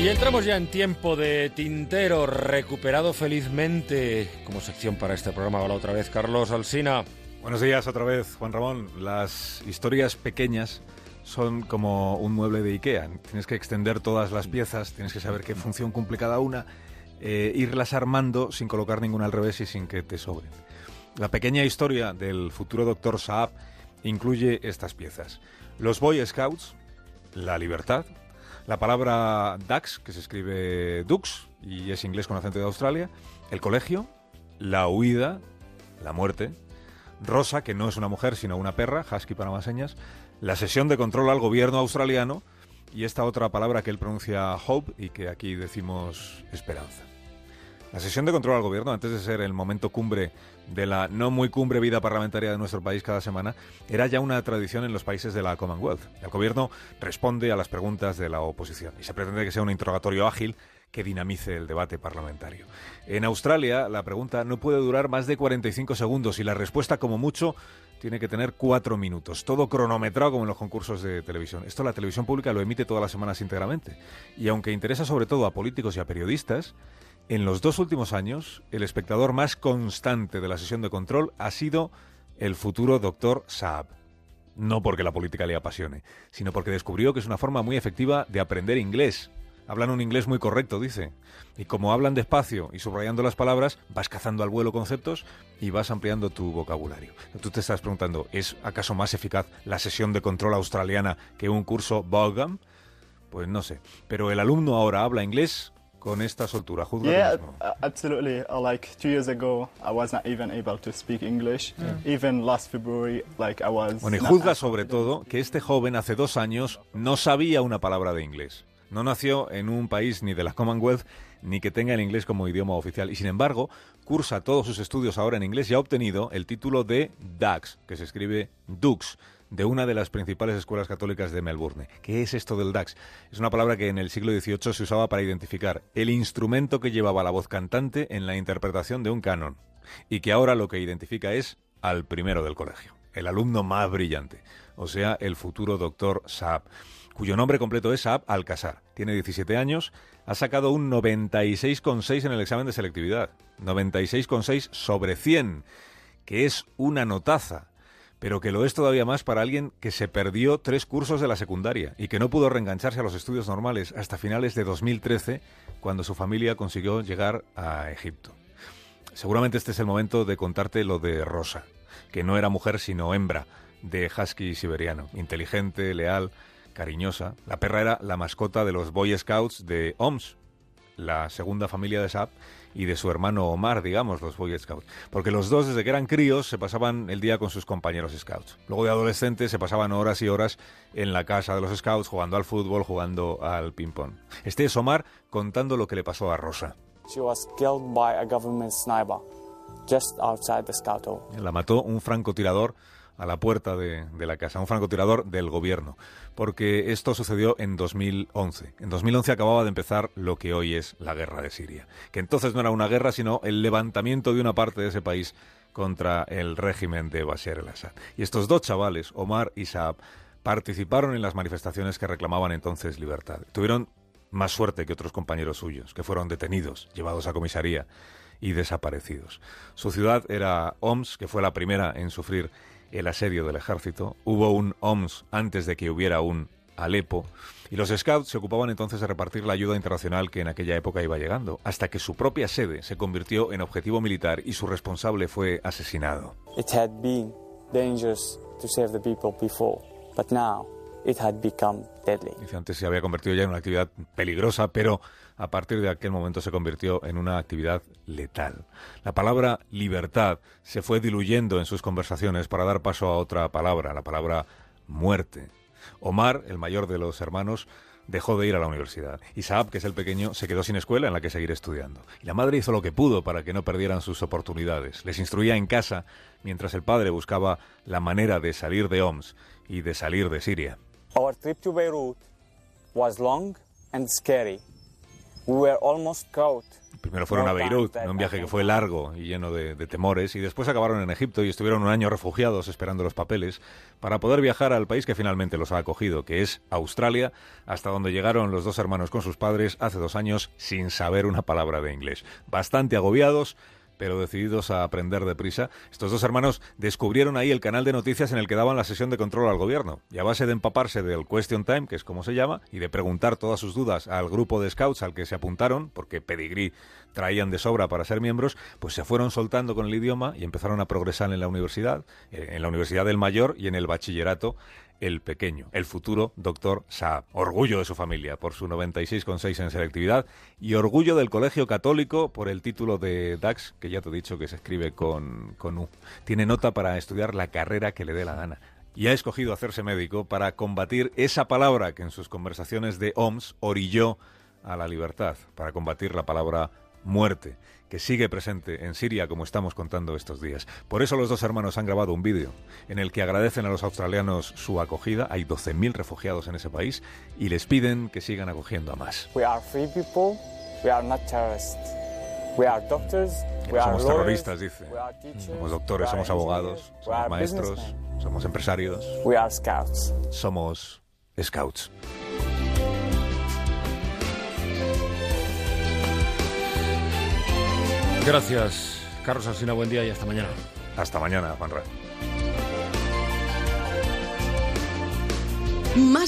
Y entramos ya en tiempo de tintero, recuperado felizmente como sección para este programa. Hola otra vez, Carlos Alsina. Buenos días otra vez, Juan Ramón. Las historias pequeñas son como un mueble de Ikea. Tienes que extender todas las piezas, tienes que saber qué función cumple cada una, eh, irlas armando sin colocar ninguna al revés y sin que te sobren. La pequeña historia del futuro doctor Saab incluye estas piezas. Los Boy Scouts, la libertad, la palabra Dax, que se escribe Dux y es inglés con acento de Australia, el colegio, la huida, la muerte, Rosa, que no es una mujer sino una perra, husky para más señas, la sesión de control al gobierno australiano. Y esta otra palabra que él pronuncia hope y que aquí decimos esperanza. La sesión de control al gobierno, antes de ser el momento cumbre de la no muy cumbre vida parlamentaria de nuestro país cada semana, era ya una tradición en los países de la Commonwealth. El gobierno responde a las preguntas de la oposición y se pretende que sea un interrogatorio ágil que dinamice el debate parlamentario. En Australia, la pregunta no puede durar más de 45 segundos y la respuesta, como mucho, tiene que tener cuatro minutos. Todo cronometrado como en los concursos de televisión. Esto la televisión pública lo emite todas las semanas íntegramente. Y aunque interesa sobre todo a políticos y a periodistas, en los dos últimos años, el espectador más constante de la sesión de control ha sido el futuro doctor Saab. No porque la política le apasione, sino porque descubrió que es una forma muy efectiva de aprender inglés. Hablan un inglés muy correcto, dice. Y como hablan despacio y subrayando las palabras, vas cazando al vuelo conceptos y vas ampliando tu vocabulario. Tú te estás preguntando, ¿es acaso más eficaz la sesión de control australiana que un curso Bogham? Pues no sé. Pero el alumno ahora habla inglés con esta soltura. Juzga yeah, tú mismo. absolutely. Uh, like two years ago, I was not even able to speak English. Even last February, like I was. Bueno, y juzga sobre todo que este joven hace dos años no sabía una palabra de inglés. No nació en un país ni de la Commonwealth ni que tenga el inglés como idioma oficial y sin embargo cursa todos sus estudios ahora en inglés y ha obtenido el título de DAX, que se escribe Dux, de una de las principales escuelas católicas de Melbourne. ¿Qué es esto del DAX? Es una palabra que en el siglo XVIII se usaba para identificar el instrumento que llevaba la voz cantante en la interpretación de un canon y que ahora lo que identifica es al primero del colegio, el alumno más brillante, o sea, el futuro doctor Saab, cuyo nombre completo es Saab Alcázar. Tiene 17 años, ha sacado un 96,6 en el examen de selectividad, 96,6 sobre 100, que es una notaza pero que lo es todavía más para alguien que se perdió tres cursos de la secundaria y que no pudo reengancharse a los estudios normales hasta finales de 2013, cuando su familia consiguió llegar a Egipto. Seguramente este es el momento de contarte lo de Rosa, que no era mujer sino hembra, de husky siberiano, inteligente, leal, cariñosa. La perra era la mascota de los Boy Scouts de OMS, la segunda familia de Saab, y de su hermano Omar, digamos, los Boy Scouts. Porque los dos, desde que eran críos, se pasaban el día con sus compañeros Scouts. Luego de adolescentes se pasaban horas y horas en la casa de los Scouts, jugando al fútbol, jugando al ping-pong. Este es Omar contando lo que le pasó a Rosa. She was killed by a government sniper just outside the scout hall. La mató un francotirador a la puerta de, la casa, un francotirador del gobierno, porque esto sucedió en 2011. En 2011 acababa de empezar lo que hoy es la guerra de Siria, que entonces no era una guerra, sino el levantamiento de una parte de ese país contra el régimen de Bashar el-Assad. Y estos dos chavales, Omar y Saab, participaron en las manifestaciones que reclamaban entonces libertad. Tuvieron más suerte que otros compañeros suyos, que fueron detenidos, llevados a comisaría y desaparecidos. Su ciudad era Homs, que fue la primera en sufrir el asedio del ejército. Hubo un OMS antes de que hubiera un Alepo. Y los Scouts se ocupaban entonces de repartir la ayuda internacional que en aquella época iba llegando, hasta que su propia sede se convirtió en objetivo militar y su responsable fue asesinado. It had been dangerous to save the people before, but now it had become deadly. Dice, antes se había convertido ya en una actividad peligrosa, pero a partir de aquel momento se convirtió en una actividad letal. La palabra libertad se fue diluyendo en sus conversaciones para dar paso a otra palabra, la palabra muerte. Omar, el mayor de los hermanos, dejó de ir a la universidad. Y Saab, que es el pequeño, se quedó sin escuela en la que seguir estudiando. Y la madre hizo lo que pudo para que no perdieran sus oportunidades. Les instruía en casa mientras el padre buscaba la manera de salir de Homs y de salir de Siria. Our trip to Beirut was long and scary, We were almost caught. Primero fueron a Beirut, un viaje que fue largo y lleno de, de, temores, y después acabaron en Egipto y estuvieron un año refugiados esperando los papeles para poder viajar al país que finalmente los ha acogido, que es Australia, hasta donde llegaron los dos hermanos con sus padres hace dos años sin saber una palabra de inglés. Bastante agobiados, pero decididos a aprender deprisa, estos dos hermanos descubrieron ahí el canal de noticias en el que daban la sesión de control al gobierno. Y a base de empaparse del Question Time, que es como se llama, y de preguntar todas sus dudas al grupo de scouts al que se apuntaron, porque pedigrí traían de sobra para ser miembros, pues se fueron soltando con el idioma y empezaron a progresar en la universidad, eh, en la Universidad del Mayor y en el bachillerato el pequeño, el futuro doctor Saab. Orgullo de su familia por su 96,6 en selectividad y orgullo del Colegio Católico por el título de DAX, que ya te he dicho que se escribe con, con U. Tiene nota para estudiar la carrera que le dé la gana. Y ha escogido hacerse médico para combatir esa palabra que en sus conversaciones de OMS orilló a la libertad, para combatir la palabra muerte, que sigue presente en Siria como estamos contando estos días. Por eso los dos hermanos han grabado un vídeo en el que agradecen a los australianos su acogida. Hay 12.000 refugiados en ese país y les piden que sigan acogiendo a más. We are free people. We are not terrorists. We are doctors. We somos terroristas, dice. Somos doctores, somos abogados, somos maestros, somos empresarios. We are scouts. Somos scouts. Gracias, Carlos Alsina. Buen día y hasta mañana. Hasta mañana, Juanra. Más